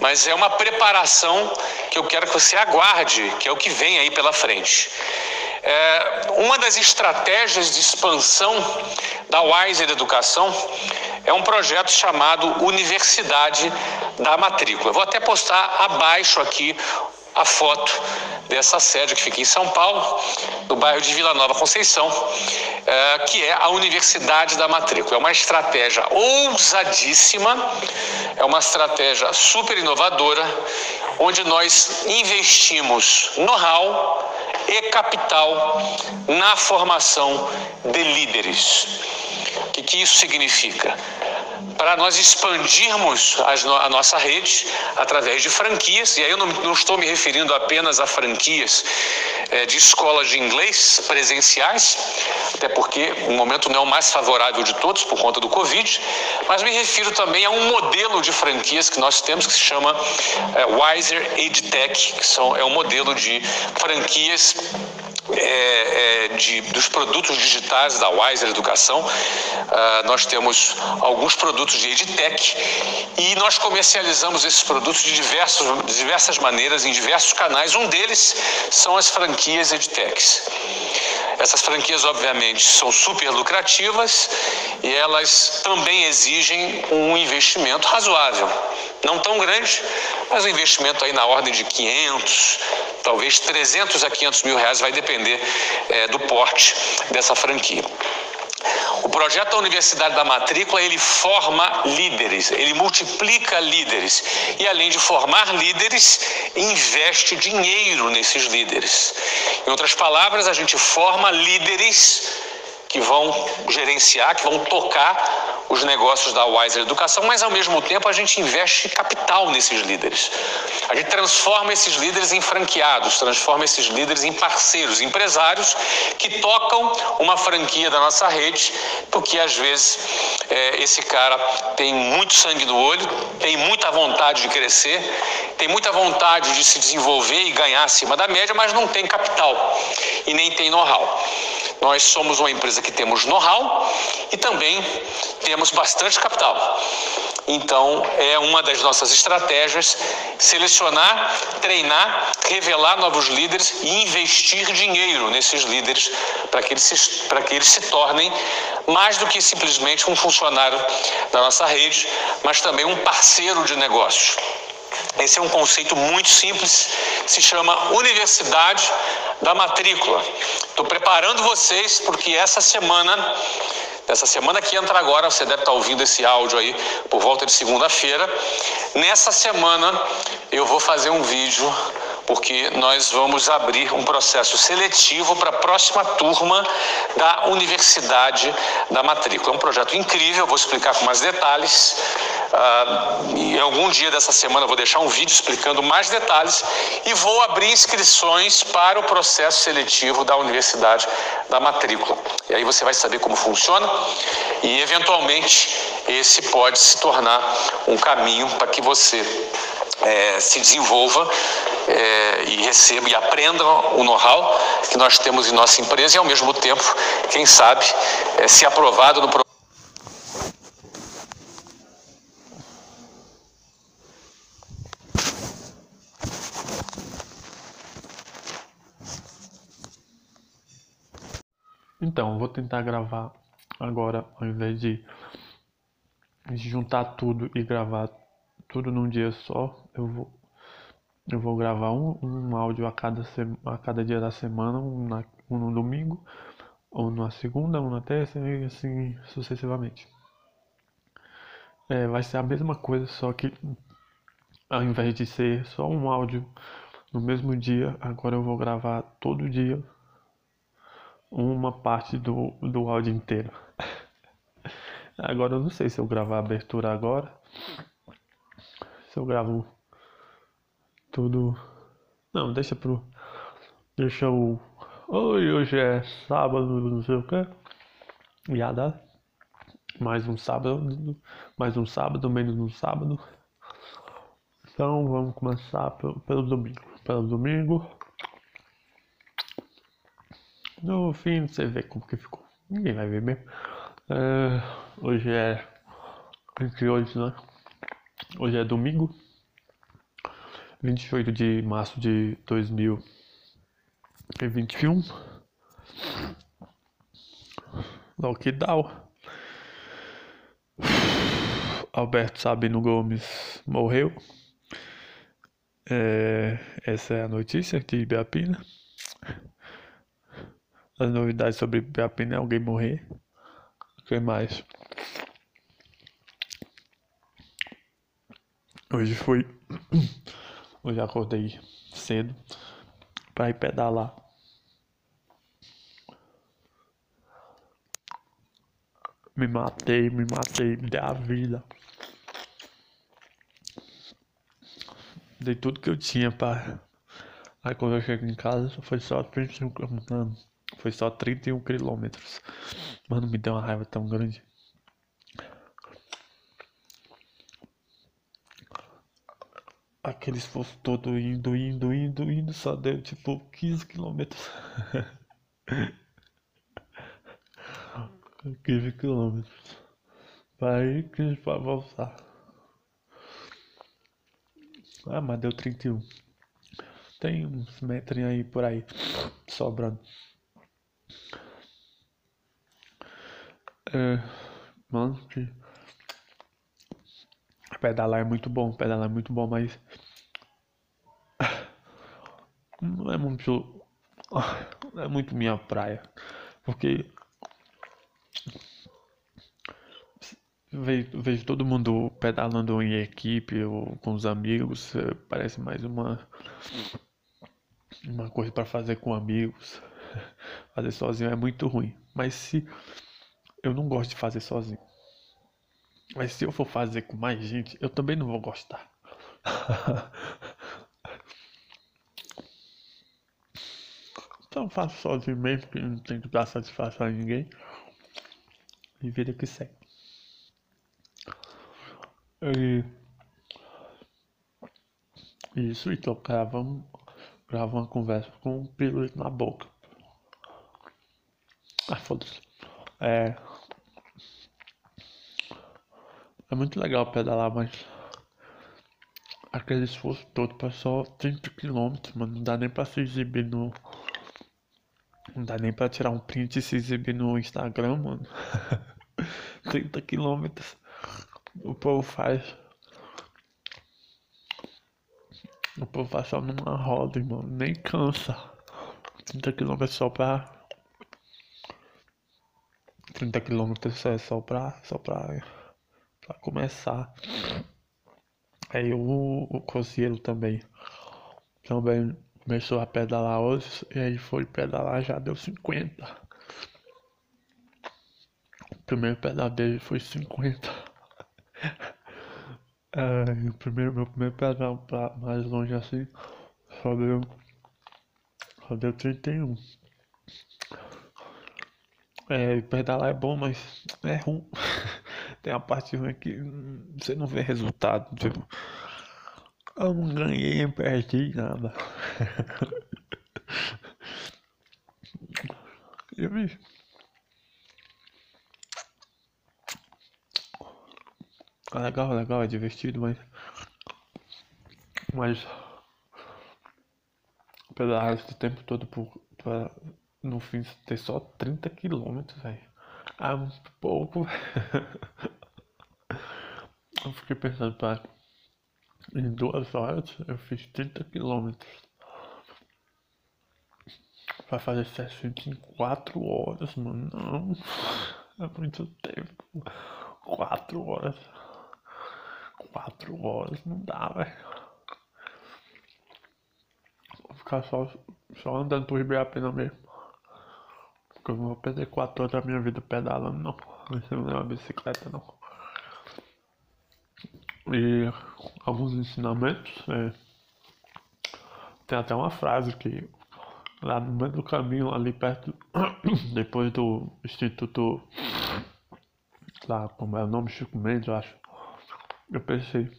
mas é uma preparação que eu quero que você aguarde, que é o que vem aí pela frente. É, uma das estratégias de expansão da Wiser Educação é um projeto chamado Universidade da Matrícula. Vou até postar abaixo aqui a foto dessa sede que fica em São Paulo, no bairro de Vila Nova Conceição, é, que é a Universidade da Matrícula. É uma estratégia ousadíssima, é uma estratégia super inovadora, onde nós investimos know-how, e capital na formação de líderes. O que, que isso significa? Para nós expandirmos a nossa rede através de franquias, e aí eu não, não estou me referindo apenas a franquias é, de escolas de inglês presenciais, até porque o momento não é o mais favorável de todos por conta do Covid, mas me refiro também a um modelo de franquias que nós temos que se chama é, Wiser EdTech, que são, é um modelo de franquias é, é, de, dos produtos digitais da Wiser Educação. Uh, nós temos alguns produtos de EdTech e nós comercializamos esses produtos de, diversos, de diversas maneiras, em diversos canais. Um deles são as franquias EdTechs. Essas franquias, obviamente, são super lucrativas e elas também exigem um investimento razoável. Não tão grande, mas um investimento aí na ordem de 500, talvez 300 a 500 mil reais, vai depender é, do porte dessa franquia. O projeto da Universidade da Matrícula, ele forma líderes, ele multiplica líderes e além de formar líderes, investe dinheiro nesses líderes. Em outras palavras, a gente forma líderes que vão gerenciar, que vão tocar os negócios da Wiser Educação, mas ao mesmo tempo a gente investe capital nesses líderes. A gente transforma esses líderes em franqueados, transforma esses líderes em parceiros, empresários que tocam uma franquia da nossa rede, porque às vezes é, esse cara tem muito sangue no olho, tem muita vontade de crescer, tem muita vontade de se desenvolver e ganhar acima da média, mas não tem capital e nem tem know-how. Nós somos uma empresa que temos know-how e também temos bastante capital. Então, é uma das nossas estratégias selecionar, treinar, revelar novos líderes e investir dinheiro nesses líderes para que, eles se, que eles se tornem mais do que simplesmente um funcionário da nossa rede, mas também um parceiro de negócios. Esse é um conceito muito simples, se chama Universidade da Matrícula. Estou preparando vocês porque essa semana, essa semana que entra agora, você deve estar ouvindo esse áudio aí por volta de segunda-feira. Nessa semana eu vou fazer um vídeo porque nós vamos abrir um processo seletivo para a próxima turma da Universidade da Matrícula. É um projeto incrível, vou explicar com mais detalhes. Uh, em algum dia dessa semana eu vou deixar um vídeo explicando mais detalhes e vou abrir inscrições para o processo seletivo da Universidade da Matrícula. E aí você vai saber como funciona e, eventualmente, esse pode se tornar um caminho para que você é, se desenvolva é, e receba e aprenda o know-how que nós temos em nossa empresa e, ao mesmo tempo, quem sabe, é, se aprovado no Então, vou tentar gravar agora, ao invés de juntar tudo e gravar tudo num dia só, eu vou eu vou gravar um, um áudio a cada, a cada dia da semana, um, na, um no domingo, ou na segunda, um na terça, e assim sucessivamente. É, vai ser a mesma coisa, só que ao invés de ser só um áudio no mesmo dia, agora eu vou gravar todo dia uma parte do, do áudio inteiro. Agora eu não sei se eu gravar a abertura agora. Se eu gravo tudo. Não, deixa pro. Deixa o. Oi, hoje é sábado, não sei o que. Dá. Mais um sábado. Mais um sábado, menos um sábado. Então vamos começar pelo, pelo domingo. Pelo domingo. No fim você vê como que ficou. Ninguém vai ver mesmo. É, hoje é. Entre hoje, né? Hoje é domingo. 28 de março de 2021. Lockdown. Alberto Sabino Gomes morreu. É, essa é a notícia de Ibiapina. As novidades sobre Ibiapina é alguém morrer. O que mais? Hoje foi Hoje acordei cedo para ir pedalar. Me matei, me matei, me dei a vida. Dei tudo que eu tinha para. Aí quando eu cheguei em casa foi só 31 km. Foi só 31 quilômetros. Mano, me deu uma raiva tão grande. aquele esforço todo indo, indo, indo, indo, só deu tipo 15 quilômetros. 15 quilômetros. Para ir, 15 para voltar. Ah, mas deu 31. Tem uns metros aí por aí sobrando. É, mano, que Pedalar é muito bom, pedalar é muito bom, mas não é muito não é muito minha praia, porque vejo, vejo todo mundo pedalando em equipe ou com os amigos, é, parece mais uma uma coisa para fazer com amigos. Fazer sozinho é muito ruim, mas se eu não gosto de fazer sozinho. Mas se eu for fazer com mais gente, eu também não vou gostar. então faço sozinho mesmo, que não tenho que dar satisfação a ninguém. E vida que segue. E... Isso, então gravamos, gravamos uma conversa com um pirulito na boca. Ah, foda-se. É. É muito legal pedalar, mas aquele esforço todo para só 30 km, mano, não dá nem pra se exibir no. Não dá nem pra tirar um print e se exibir no Instagram, mano. 30 km o povo faz. O povo faz só numa roda, irmão. Nem cansa. 30 km só pra. 30 km é só pra. Só pra para começar. Aí o, o coceiro também. também começou a pedalar hoje e aí foi pedalar já deu 50. O primeiro pedal dele foi 50. é, o primeiro, meu primeiro pedal pra mais longe assim só deu. Só deu 31. É, pedalar é bom, mas é ruim. Tem a parte ruim que você não vê resultado. Tipo, eu não ganhei, eu perdi nada. eu vi. É legal, legal, é divertido, mas. Mas. Pedalar esse tempo todo por, pra, no fim ter só 30 quilômetros, velho. Ah, muito pouco, Eu fiquei pensando, para em duas horas eu fiz 30 quilômetros. Vai fazer sessão em 4 horas, mano. Não. É muito tempo. 4 horas. 4 horas não dá, velho. Vou ficar só, só andando por Ibirapina mesmo. Eu não vou perder 4 horas da minha vida pedalando, não. Isso não é uma bicicleta, não. E alguns ensinamentos. É, tem até uma frase que lá no meio do caminho, ali perto, depois do Instituto, lá como é o nome, Chico Mendes, eu acho. Eu pensei,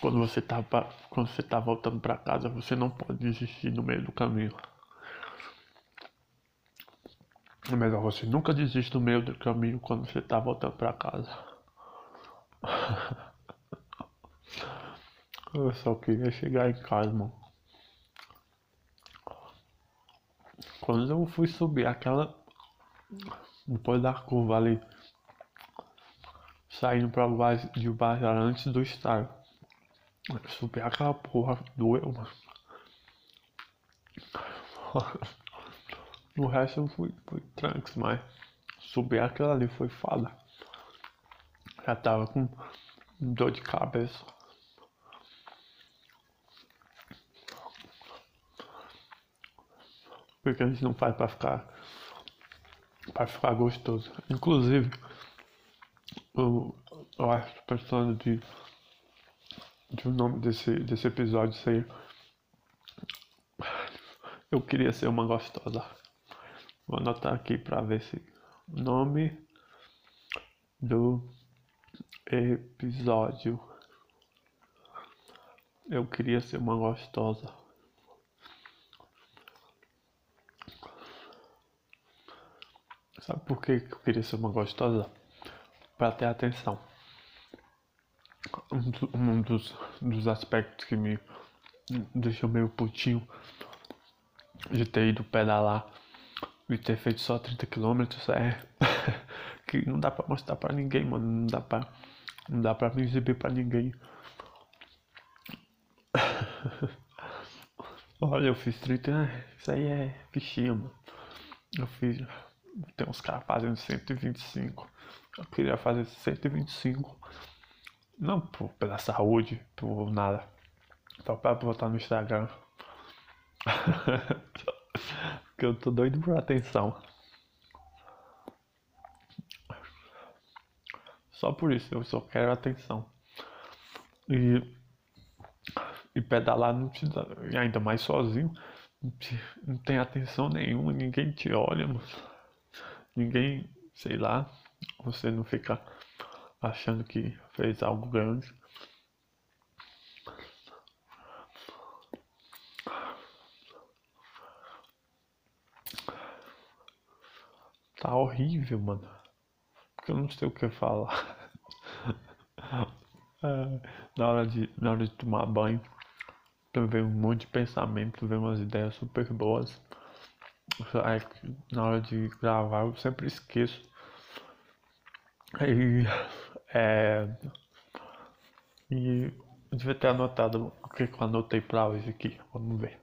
quando você tá, quando você tá voltando para casa, você não pode desistir no meio do caminho. É melhor você nunca desistir no meio do caminho quando você tá voltando para casa. Eu só queria chegar em casa, mano. Quando eu fui subir aquela. Depois da curva ali. Saindo pra baixo de baixo antes do estádio. Subir aquela porra doeu, mano. No resto fui, fui tranks, mas subir aquela ali foi foda. Já tava com dor de cabeça. Porque a gente não faz pra ficar. pra ficar gostoso. Inclusive, eu, eu acho pensando de. de nome desse, desse episódio ser. Eu queria ser uma gostosa. Vou anotar aqui pra ver se. Nome do episódio. Eu queria ser uma gostosa. Sabe por que eu queria ser uma gostosa? Para ter atenção. Um dos, dos aspectos que me deixou meio putinho de ter ido pedalar e ter feito só 30 km é que não dá pra mostrar pra ninguém, mano. Não dá pra, não dá pra me exibir pra ninguém. Olha, eu fiz 30. Isso aí é fichinha, mano. Eu fiz. Tem uns caras fazendo 125. Eu queria fazer 125. Não por, pela saúde, por nada. Só pra botar no Instagram. Porque eu tô doido por atenção. Só por isso, eu só quero atenção. E, e pedalar não te dá, e ainda mais sozinho, não tem atenção nenhuma, ninguém te olha, mano. Ninguém, sei lá, você não fica achando que fez algo grande. Tá horrível, mano. Porque eu não sei o que falar. é, na, hora de, na hora de tomar banho, vem um monte de pensamento, vem umas ideias super boas. Aí, na hora de gravar eu sempre esqueço. E, é, e devia ter anotado o que eu anotei pra hoje aqui. Vamos ver.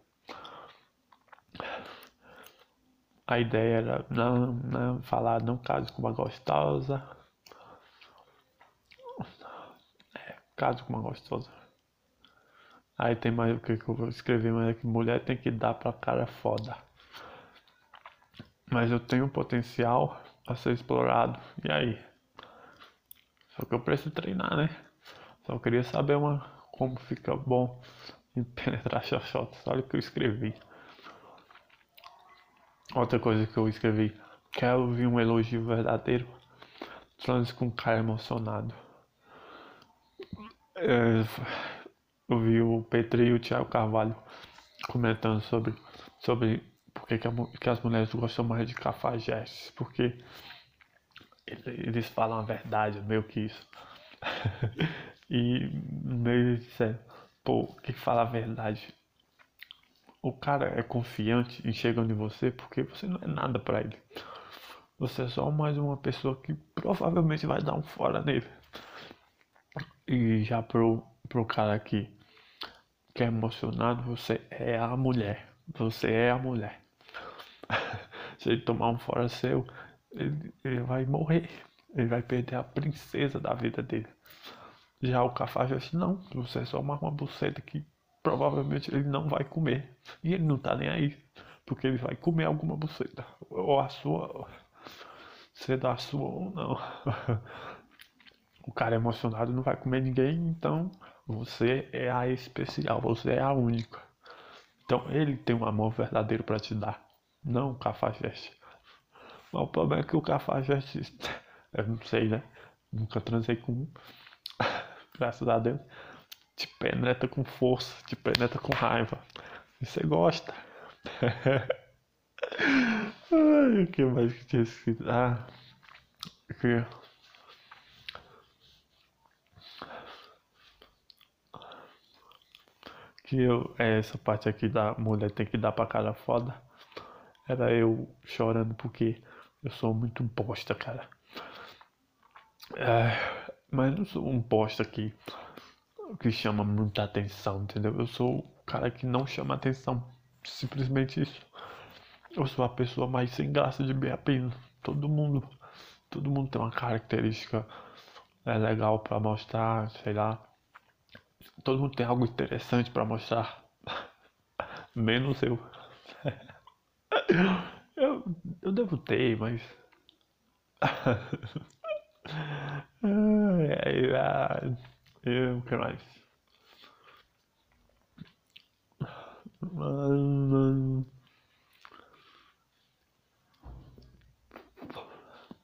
A ideia era não, não falar não caso com uma gostosa. É, caso com uma gostosa. Aí tem mais o que, que eu vou escrever, mas é mulher tem que dar pra cara foda. Mas eu tenho potencial a ser explorado. E aí? Só que eu preciso treinar, né? Só queria saber uma, como fica bom em penetrar xoxotas. Olha o que eu escrevi. Outra coisa que eu escrevi. Quero ouvir um elogio verdadeiro. Transe com um cara emocionado. É, eu vi o Petri e o Thiago Carvalho comentando sobre, sobre por que, que, as mulheres gostam mais de cafajestes. Porque eles falam a verdade, meio que isso. e meio disseram, pô, que fala a verdade. O cara é confiante em chegando em você porque você não é nada para ele. Você é só mais uma pessoa que provavelmente vai dar um fora nele. E já pro, pro cara aqui que é emocionado, você é a mulher. Você é a mulher. Se ele tomar um fora seu, ele, ele vai morrer. Ele vai perder a princesa da vida dele. Já o cafajeste não, você é só mais uma buceta que provavelmente ele não vai comer. E ele não tá nem aí, porque ele vai comer alguma buceta. Ou a sua, ser da sua ou não. o cara emocionado não vai comer ninguém, então você é a especial, você é a única. Então ele tem um amor verdadeiro para te dar, não o cafajeste. Mas o problema é que o cafajeste, eu não sei, né? Nunca transei com um. Graças a Deus. Te penetra com força, te penetra com raiva. E você gosta. Ai, o que mais que tinha escrito? Ah, que. Que eu, é, essa parte aqui da mulher tem que dar pra cara foda. Era eu chorando porque eu sou muito bosta, cara. É, mas não sou um bosta que, que chama muita atenção, entendeu? Eu sou o cara que não chama atenção. Simplesmente isso. Eu sou a pessoa mais sem graça de bem apenas. Todo mundo, todo mundo tem uma característica é legal para mostrar, sei lá. Todo mundo tem algo interessante para mostrar. Menos eu. eu. Eu devo ter, mas. ai, ai, eu, mais?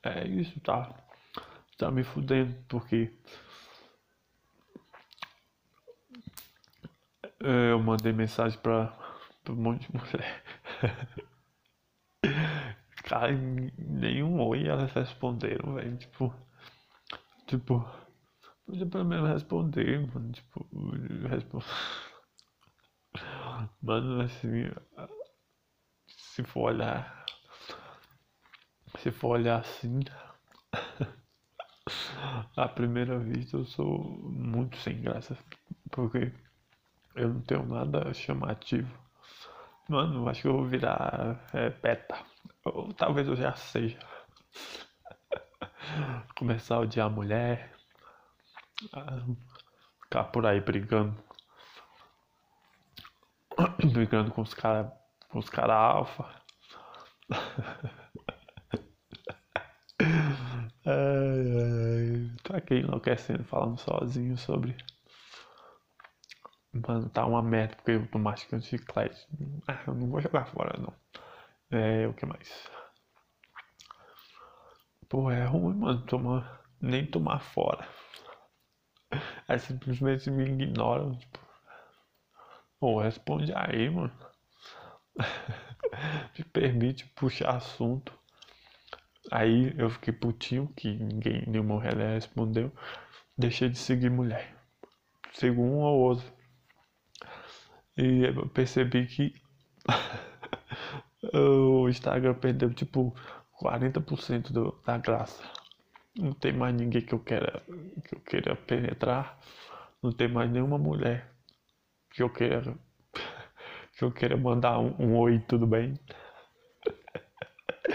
É isso, tá? Tá me fudendo, porque eu mandei mensagem pra, pra um monte de mulher. Cara, nenhum oi elas responderam, velho. Tipo, tipo, podia pelo menos responder, mano. Tipo, responde. Mano, assim, se for olhar, se for olhar assim, à primeira vista eu sou muito sem graça, porque eu não tenho nada chamativo. Mano, acho que eu vou virar é, beta. Ou talvez eu já seja. Começar a odiar a mulher. Ficar por aí brigando. Brigando com os caras. Com os caras alfa. ai, ai. Tô aqui enlouquecendo, falando sozinho sobre. Mano, tá uma merda porque eu tô mastigando chiclete. Ah, eu não vou jogar fora não. É, o que mais? Pô, é ruim, mano, tomar, nem tomar fora. Aí simplesmente me ignoram, tipo. Pô, responde aí, mano. me permite puxar assunto. Aí eu fiquei putinho que ninguém, nenhuma mulher respondeu. Deixei de seguir mulher. Sigo um ou outro. E eu percebi que o Instagram perdeu tipo 40% do, da graça. Não tem mais ninguém que eu queira que eu queira penetrar. Não tem mais nenhuma mulher que eu queira que eu queira mandar um, um oi, tudo bem?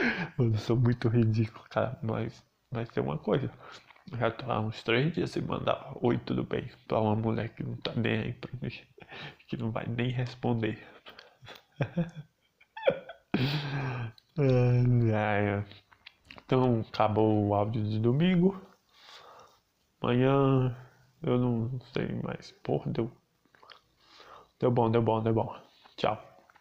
Mano, eu sou muito ridículo, cara, mas vai ser uma coisa. Já tô há uns três dias sem mandar oi, tudo bem, pra uma mulher que não tá nem aí mim, que não vai nem responder. Então acabou o áudio de domingo. Amanhã eu não sei mais. Porra, deu. Deu bom, deu bom, deu bom. Tchau.